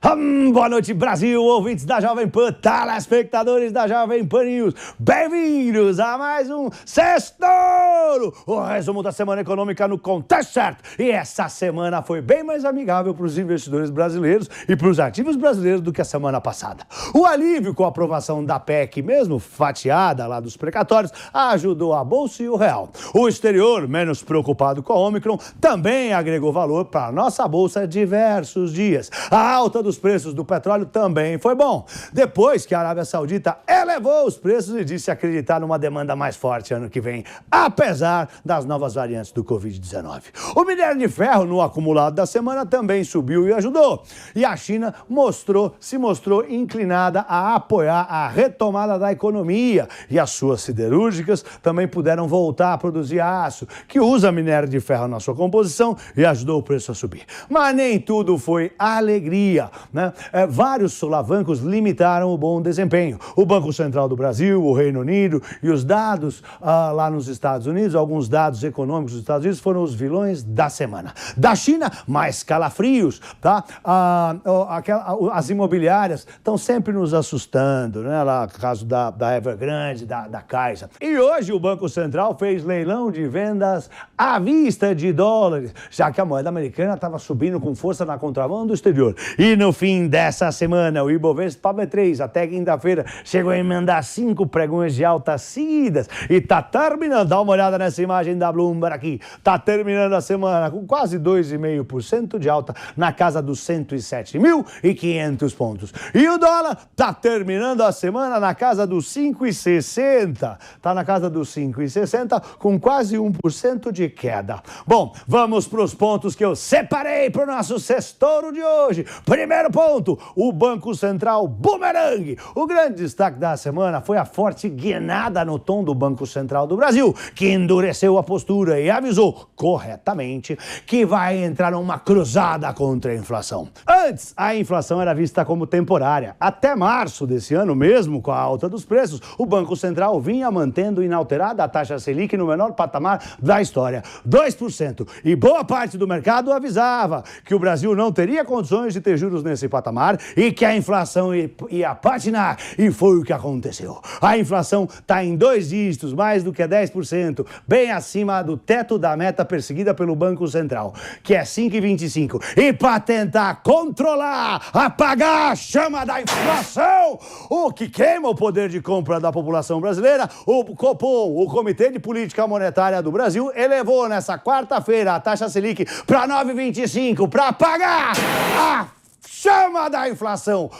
Hum, boa noite, Brasil, ouvintes da Jovem Pan, telespectadores da Jovem Pan News. Bem-vindos a mais um Sextouro, o resumo da semana econômica no contexto certo. E essa semana foi bem mais amigável para os investidores brasileiros e para os ativos brasileiros do que a semana passada. O alívio com a aprovação da PEC, mesmo fatiada lá dos precatórios, ajudou a Bolsa e o Real. O exterior, menos preocupado com a Omicron, também agregou valor para a nossa Bolsa diversos dias. A alta do dos preços do petróleo também foi bom. Depois que a Arábia Saudita elevou os preços e disse acreditar numa demanda mais forte ano que vem, apesar das novas variantes do Covid-19. O minério de ferro no acumulado da semana também subiu e ajudou. E a China mostrou, se mostrou inclinada a apoiar a retomada da economia. E as suas siderúrgicas também puderam voltar a produzir aço, que usa minério de ferro na sua composição e ajudou o preço a subir. Mas nem tudo foi alegria né? É, vários solavancos limitaram o bom desempenho. O Banco Central do Brasil, o Reino Unido e os dados ah, lá nos Estados Unidos, alguns dados econômicos dos Estados Unidos foram os vilões da semana. Da China, mais calafrios, tá? Ah, aquela, as imobiliárias estão sempre nos assustando, né? Lá, caso da, da Evergrande, da, da Caixa. E hoje o Banco Central fez leilão de vendas à vista de dólares, já que a moeda americana estava subindo com força na contramão do exterior. E no fim dessa semana, o Ibovespa B3 até quinta-feira chegou a emendar cinco pregões de alta seguidas e tá terminando, dá uma olhada nessa imagem da Bloomberg aqui, tá terminando a semana com quase 2,5% de alta na casa dos 107.500 pontos. E o dólar tá terminando a semana na casa dos 5,60, tá na casa dos 5,60 com quase 1% de queda. Bom, vamos para os pontos que eu separei para o nosso sextouro de hoje. Primeiro Primeiro ponto, o Banco Central Boomerang. O grande destaque da semana foi a forte guinada no tom do Banco Central do Brasil, que endureceu a postura e avisou corretamente que vai entrar numa cruzada contra a inflação. Antes, a inflação era vista como temporária. Até março desse ano, mesmo com a alta dos preços, o Banco Central vinha mantendo inalterada a taxa Selic no menor patamar da história, 2%. E boa parte do mercado avisava que o Brasil não teria condições de ter juros nesse patamar e que a inflação ia patinar. E foi o que aconteceu. A inflação está em dois dígitos, mais do que 10%, bem acima do teto da meta perseguida pelo Banco Central, que é 5,25. E para tentar controlar, apagar a chama da inflação, o que queima o poder de compra da população brasileira, o Copom, o Comitê de Política Monetária do Brasil, elevou nessa quarta-feira a taxa Selic para 9,25 para apagar a chama da inflação.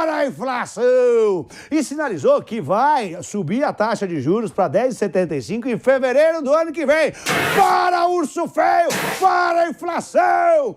Fora a inflação! E sinalizou que vai subir a taxa de juros para 10,75 em fevereiro do ano que vem. Fora urso feio! Fora a inflação!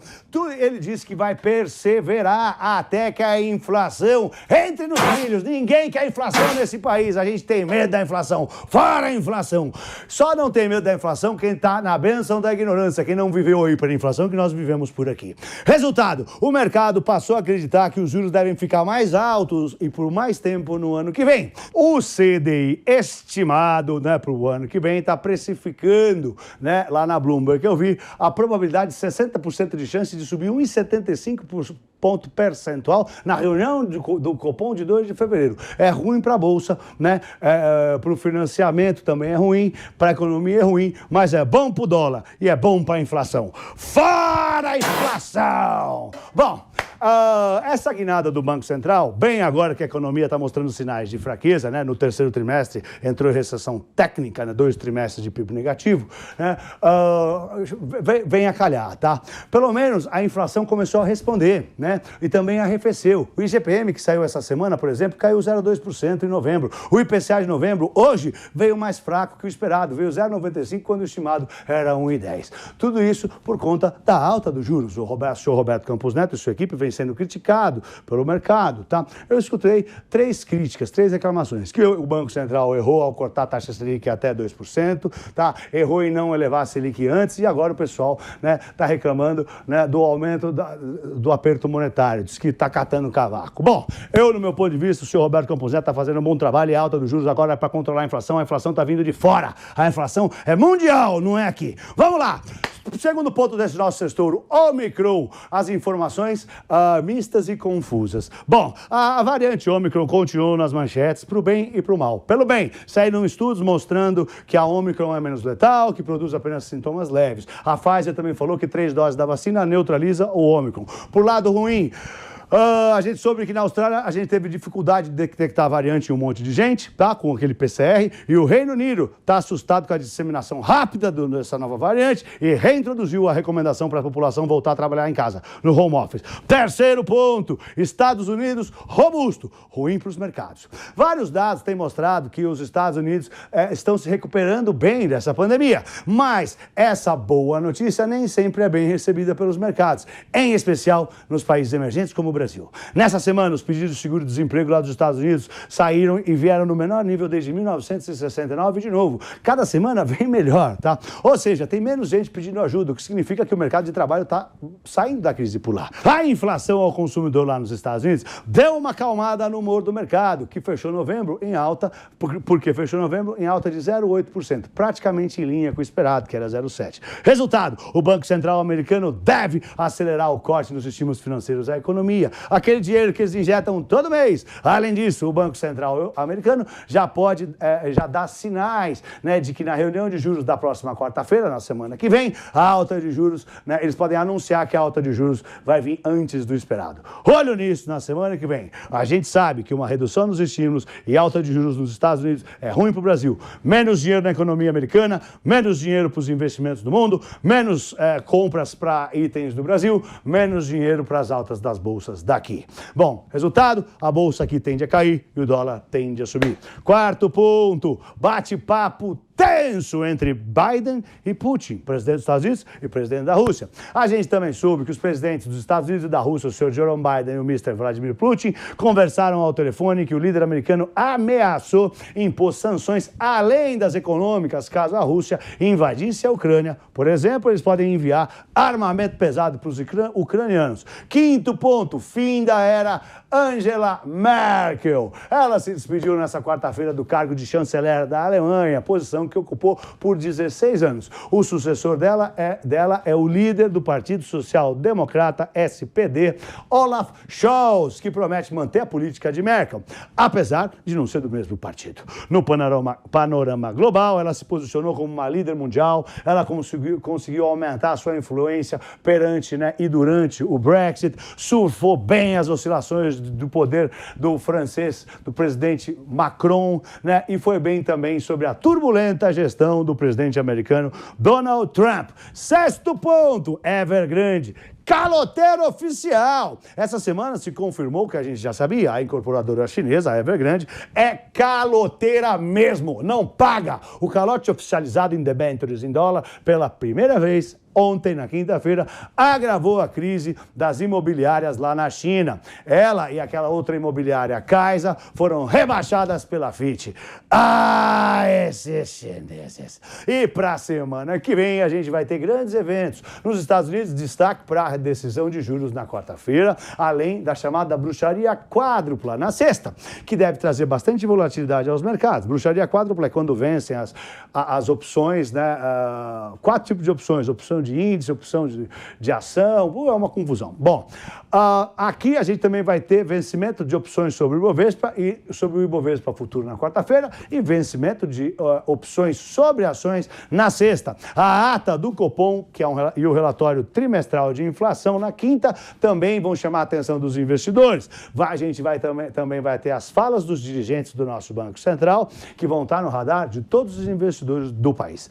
Ele disse que vai perseverar até que a inflação entre nos trilhos. Ninguém quer inflação nesse país. A gente tem medo da inflação. Fora a inflação! Só não tem medo da inflação quem está na benção da ignorância, quem não viveu a hiperinflação que nós vivemos por aqui. Resultado: o mercado passou a acreditar que os juros devem ficar mais altos e por mais tempo no ano que vem. O CDI estimado né, para o ano que vem está precificando né, lá na Bloomberg que eu vi a probabilidade de 60% de chance de subir 1,75% ponto percentual na reunião de, do Copom de 2 de fevereiro. É ruim para a Bolsa, né? É, para o financiamento também é ruim, para a economia é ruim, mas é bom para o dólar e é bom para a inflação. Fora a inflação! Bom, Uh, essa guinada do Banco Central, bem agora que a economia está mostrando sinais de fraqueza, né? no terceiro trimestre entrou em recessão técnica, né? dois trimestres de PIB negativo, né? Uh, vem, vem, a calhar, tá? Pelo menos a inflação começou a responder, né? E também arrefeceu. O IGPM que saiu essa semana, por exemplo, caiu 0,2% em novembro. O IPCA de novembro, hoje, veio mais fraco que o esperado, veio 0,95% quando o estimado era 1,10%. Tudo isso por conta da alta dos juros. O, Roberto, o senhor Roberto Campos Neto e sua equipe vem sendo criticado pelo mercado, tá? Eu escutei três críticas, três reclamações. Que o Banco Central errou ao cortar a taxa Selic até 2%, tá? Errou em não elevar a Selic antes e agora o pessoal, né, tá reclamando, né, do aumento da, do aperto monetário, diz que está catando cavaco. Bom, eu, no meu ponto de vista, o senhor Roberto Campos está fazendo um bom trabalho e a alta dos juros agora é para controlar a inflação. A inflação está vindo de fora. A inflação é mundial, não é aqui. Vamos lá! Segundo ponto desse nosso sextouro, Omicron. As informações uh, mistas e confusas. Bom, a, a variante Omicron continuou nas manchetes para o bem e para o mal. Pelo bem, saíram estudos mostrando que a Omicron é menos letal, que produz apenas sintomas leves. A Pfizer também falou que três doses da vacina neutraliza o Omicron. Por lado ruim, Uh, a gente soube que na Austrália a gente teve dificuldade de detectar variante em um monte de gente, tá? Com aquele PCR. E o Reino Unido está assustado com a disseminação rápida do, dessa nova variante e reintroduziu a recomendação para a população voltar a trabalhar em casa, no home office. Terceiro ponto: Estados Unidos robusto, ruim para os mercados. Vários dados têm mostrado que os Estados Unidos eh, estão se recuperando bem dessa pandemia, mas essa boa notícia nem sempre é bem recebida pelos mercados, em especial nos países emergentes como o Brasil. Brasil. Nessa semana, os pedidos de seguro-desemprego lá dos Estados Unidos saíram e vieram no menor nível desde 1969 de novo. Cada semana vem melhor, tá? Ou seja, tem menos gente pedindo ajuda, o que significa que o mercado de trabalho está saindo da crise por lá. A inflação ao consumidor lá nos Estados Unidos deu uma acalmada no humor do mercado, que fechou novembro em alta, porque fechou novembro em alta de 0,8%, praticamente em linha com o esperado, que era 0,7%. Resultado, o Banco Central americano deve acelerar o corte nos estímulos financeiros à economia aquele dinheiro que eles injetam todo mês. Além disso, o Banco Central americano já pode, é, já dá sinais né, de que na reunião de juros da próxima quarta-feira, na semana que vem, a alta de juros, né, eles podem anunciar que a alta de juros vai vir antes do esperado. Olho nisso na semana que vem. A gente sabe que uma redução nos estímulos e alta de juros nos Estados Unidos é ruim para o Brasil. Menos dinheiro na economia americana, menos dinheiro para os investimentos do mundo, menos é, compras para itens do Brasil, menos dinheiro para as altas das bolsas daqui. Bom, resultado: a bolsa aqui tende a cair e o dólar tende a subir. Quarto ponto: bate-papo tenso entre Biden e Putin, presidente dos Estados Unidos e presidente da Rússia. A gente também soube que os presidentes dos Estados Unidos e da Rússia, o Sr. Jerome Biden e o Mr. Vladimir Putin, conversaram ao telefone que o líder americano ameaçou impor sanções além das econômicas caso a Rússia invadisse a Ucrânia. Por exemplo, eles podem enviar armamento pesado para os ucranianos. Quinto ponto, fim da era Angela Merkel. Ela se despediu nessa quarta-feira do cargo de chanceler da Alemanha, posição que ocupou por 16 anos. O sucessor dela é, dela é o líder do Partido Social Democrata, SPD, Olaf Scholz, que promete manter a política de Merkel, apesar de não ser do mesmo partido. No panorama, panorama global, ela se posicionou como uma líder mundial, ela conseguiu, conseguiu aumentar a sua influência perante né, e durante o Brexit, surfou bem as oscilações do poder do francês, do presidente Macron, né? E foi bem também sobre a turbulenta gestão do presidente americano Donald Trump. Sexto ponto, Evergrande. Caloteiro oficial! Essa semana se confirmou que a gente já sabia, a incorporadora chinesa, a Evergrande, é caloteira mesmo, não paga. O calote oficializado em debêntures em dólar pela primeira vez ontem, na quinta-feira, agravou a crise das imobiliárias lá na China. Ela e aquela outra imobiliária, Kaisa, foram rebaixadas pela FIT. Ah, esses chineses! E para a semana que vem a gente vai ter grandes eventos. Nos Estados Unidos, destaque para a decisão de juros na quarta-feira, além da chamada bruxaria quádrupla na sexta, que deve trazer bastante volatilidade aos mercados. Bruxaria quádrupla é quando vencem as, as opções, né? Uh, quatro tipos de opções: opção de índice, opção de, de ação, é uma confusão. Bom, uh, aqui a gente também vai ter vencimento de opções sobre o Ibovespa e sobre o Ibovespa futuro na quarta-feira e vencimento de uh, opções sobre ações na sexta. A ata do Copom, que é um, e o relatório trimestral de inflação na quinta, também vão chamar a atenção dos investidores. Vai, a gente vai também, também vai ter as falas dos dirigentes do nosso Banco Central, que vão estar no radar de todos os investidores do país.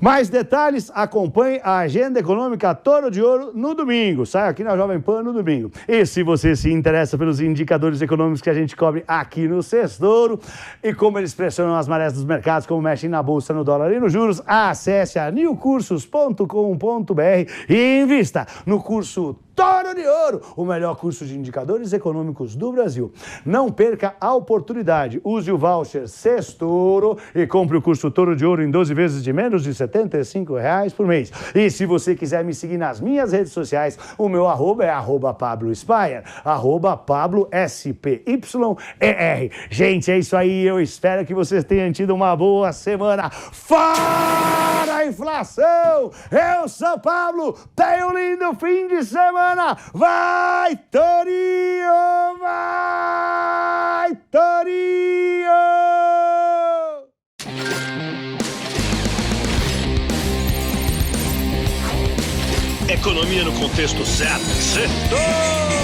Mais detalhes, acompanhe a agenda econômica Toro de Ouro no domingo. Sai aqui na Jovem Pan no domingo. E se você se interessa pelos indicadores econômicos que a gente cobre aqui no Sextouro e como eles pressionam as marés dos mercados, como mexem na bolsa, no dólar e nos juros, acesse a newcursos.com.br e invista no curso Toro de Ouro, o melhor curso de indicadores econômicos do Brasil. Não perca a oportunidade. Use o voucher Sextoro e compre o curso Toro de Ouro em 12 vezes de menos de 75 reais por mês. E se você quiser me seguir nas minhas redes sociais, o meu arroba é arroba Pablo Spire, arroba Pablo S-P-Y-E-R. Gente, é isso aí. Eu espero que vocês tenham tido uma boa semana. Fora inflação! Eu sou Pablo, tenha um lindo fim de semana! Vai, Torinho! Vai, Torinho! Economia no contexto certo. Setor!